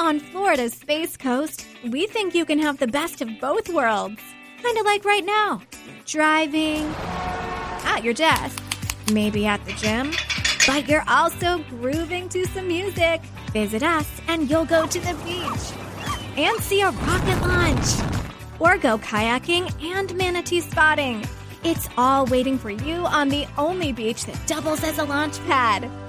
On Florida's Space Coast, we think you can have the best of both worlds. Kind of like right now. Driving, at your desk, maybe at the gym, but you're also grooving to some music. Visit us and you'll go to the beach and see a rocket launch or go kayaking and manatee spotting. It's all waiting for you on the only beach that doubles as a launch pad.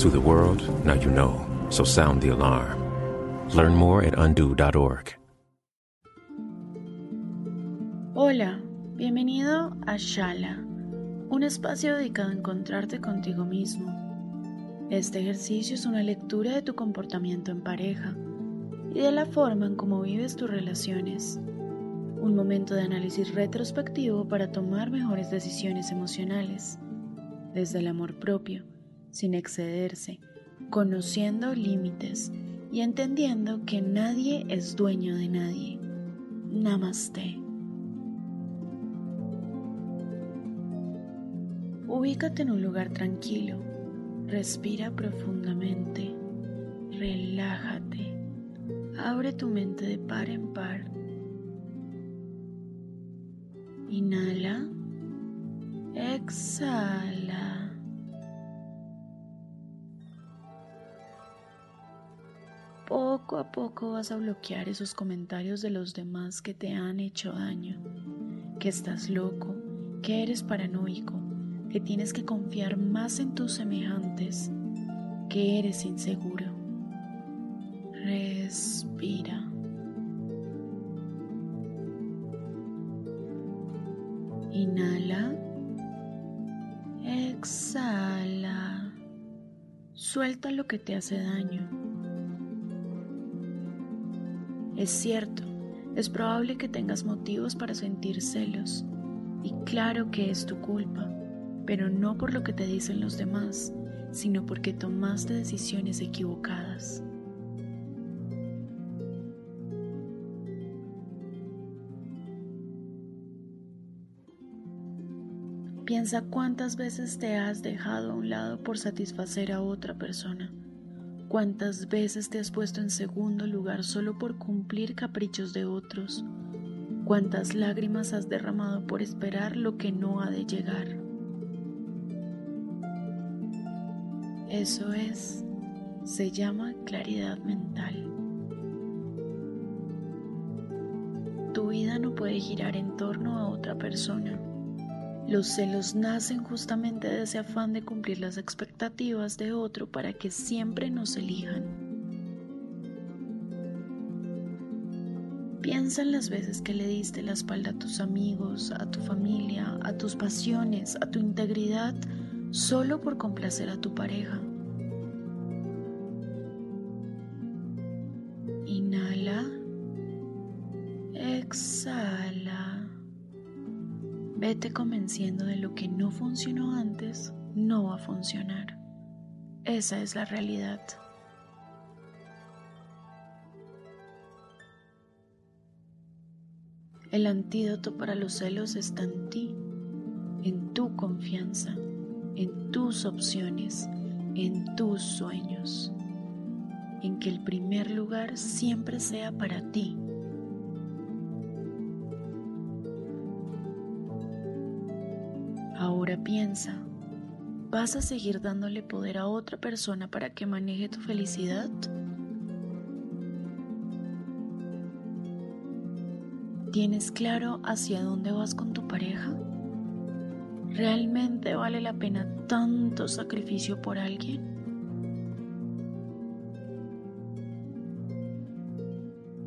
To the world, now you know, so sound the alarm. Learn more at undo.org. Hola, bienvenido a Shala, un espacio dedicado a encontrarte contigo mismo. Este ejercicio es una lectura de tu comportamiento en pareja y de la forma en cómo vives tus relaciones. Un momento de análisis retrospectivo para tomar mejores decisiones emocionales, desde el amor propio, sin excederse, conociendo límites y entendiendo que nadie es dueño de nadie. Namaste. Ubícate en un lugar tranquilo, respira profundamente, relájate, abre tu mente de par en par. Inhala, exhala. Poco a poco vas a bloquear esos comentarios de los demás que te han hecho daño, que estás loco, que eres paranoico que tienes que confiar más en tus semejantes, que eres inseguro. Respira. Inhala. Exhala. Suelta lo que te hace daño. Es cierto, es probable que tengas motivos para sentir celos, y claro que es tu culpa pero no por lo que te dicen los demás, sino porque tomaste decisiones equivocadas. Piensa cuántas veces te has dejado a un lado por satisfacer a otra persona. Cuántas veces te has puesto en segundo lugar solo por cumplir caprichos de otros. Cuántas lágrimas has derramado por esperar lo que no ha de llegar. Eso es, se llama claridad mental. Tu vida no puede girar en torno a otra persona. Los celos nacen justamente de ese afán de cumplir las expectativas de otro para que siempre nos elijan. Piensa en las veces que le diste la espalda a tus amigos, a tu familia, a tus pasiones, a tu integridad, solo por complacer a tu pareja. Convenciendo de lo que no funcionó antes, no va a funcionar. Esa es la realidad. El antídoto para los celos está en ti, en tu confianza en tus opciones, en tus sueños, en que el primer lugar siempre sea para ti. Ahora piensa, ¿vas a seguir dándole poder a otra persona para que maneje tu felicidad? ¿Tienes claro hacia dónde vas con tu pareja? ¿Realmente vale la pena tanto sacrificio por alguien?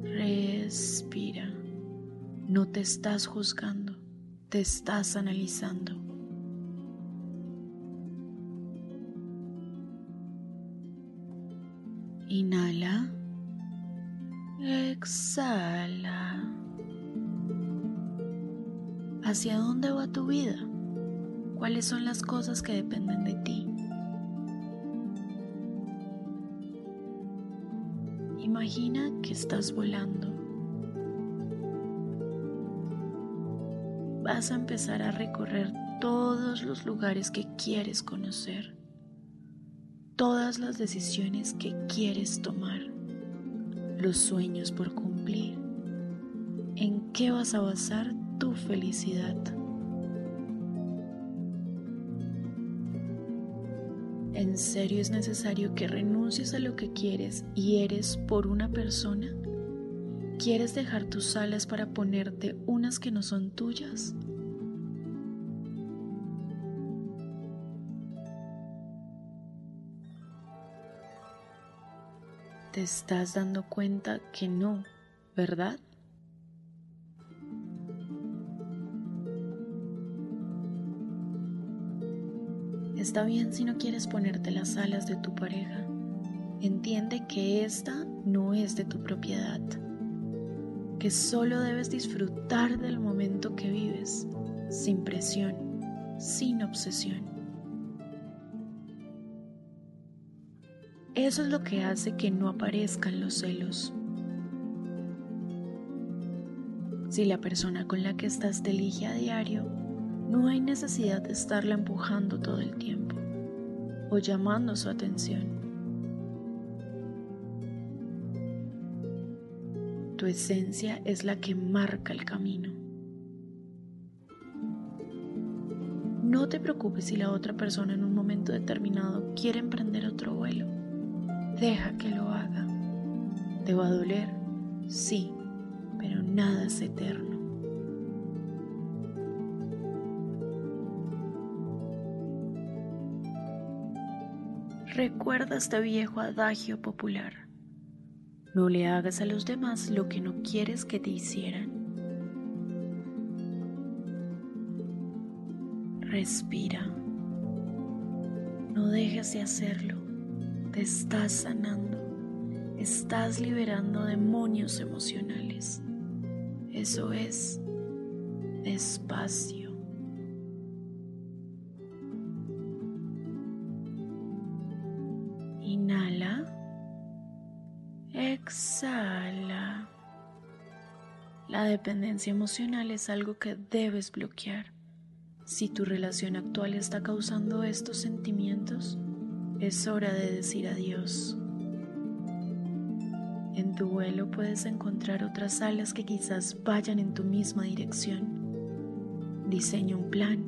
Respira. No te estás juzgando, te estás analizando. Inhala. Exhala. ¿Hacia dónde va tu vida? ¿Cuáles son las cosas que dependen de ti? Imagina que estás volando. Vas a empezar a recorrer todos los lugares que quieres conocer, todas las decisiones que quieres tomar, los sueños por cumplir. ¿En qué vas a basar tu felicidad? ¿En serio es necesario que renuncies a lo que quieres y eres por una persona? ¿Quieres dejar tus alas para ponerte unas que no son tuyas? Te estás dando cuenta que no, ¿verdad? Está bien si no quieres ponerte las alas de tu pareja. Entiende que esta no es de tu propiedad, que solo debes disfrutar del momento que vives, sin presión, sin obsesión. Eso es lo que hace que no aparezcan los celos. Si la persona con la que estás te elige a diario, no hay necesidad de estarla empujando todo el tiempo o llamando su atención. Tu esencia es la que marca el camino. No te preocupes si la otra persona en un momento determinado quiere emprender otro vuelo. Deja que lo haga. ¿Te va a doler? Sí, pero nada es eterno. Recuerda este viejo adagio popular. No le hagas a los demás lo que no quieres que te hicieran. Respira. No dejes de hacerlo. Te estás sanando. Estás liberando demonios emocionales. Eso es despacio. Inhala. Exhala. La dependencia emocional es algo que debes bloquear. Si tu relación actual está causando estos sentimientos, es hora de decir adiós. En tu vuelo puedes encontrar otras alas que quizás vayan en tu misma dirección. Diseña un plan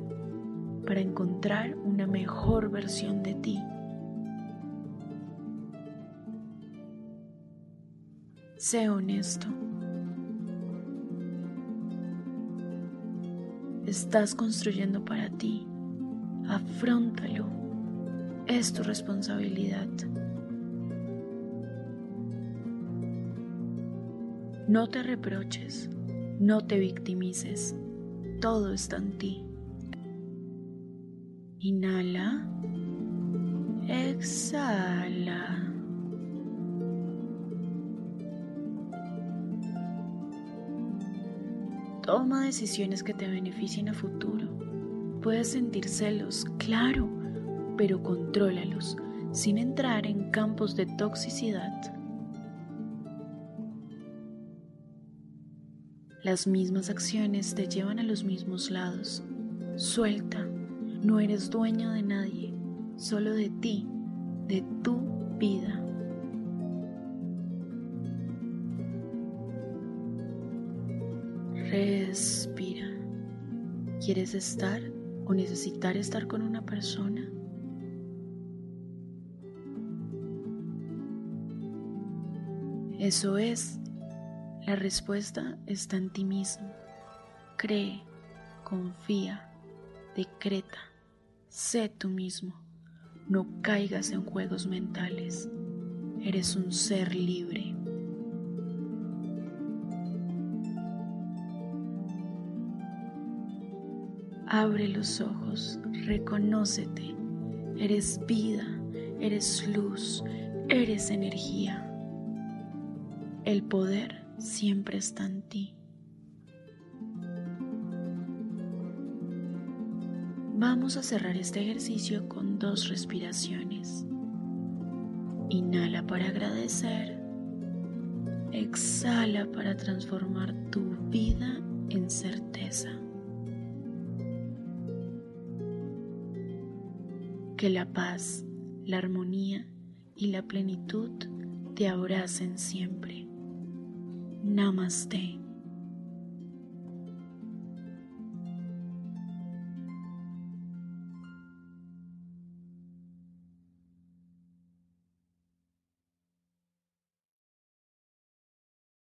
para encontrar una mejor versión de ti. Sé honesto. Estás construyendo para ti. Afróntalo. Es tu responsabilidad. No te reproches, no te victimices. Todo está en ti. Inhala. Exhala. Toma decisiones que te beneficien a futuro. Puedes sentir celos, claro, pero contrólalos sin entrar en campos de toxicidad. Las mismas acciones te llevan a los mismos lados. Suelta, no eres dueño de nadie, solo de ti, de tu vida. Respira. ¿Quieres estar o necesitar estar con una persona? Eso es La respuesta está en ti mismo. Cree, confía, decreta, sé tú mismo. No caigas en juegos mentales. Eres un ser libre. Abre los ojos, reconócete. Eres vida, eres luz, eres energía. El poder siempre está en ti. Vamos a cerrar este ejercicio con dos respiraciones. Inhala para agradecer. Exhala para transformar tu vida en certeza. Que la paz, la armonía y la plenitud te abracen siempre. Namaste.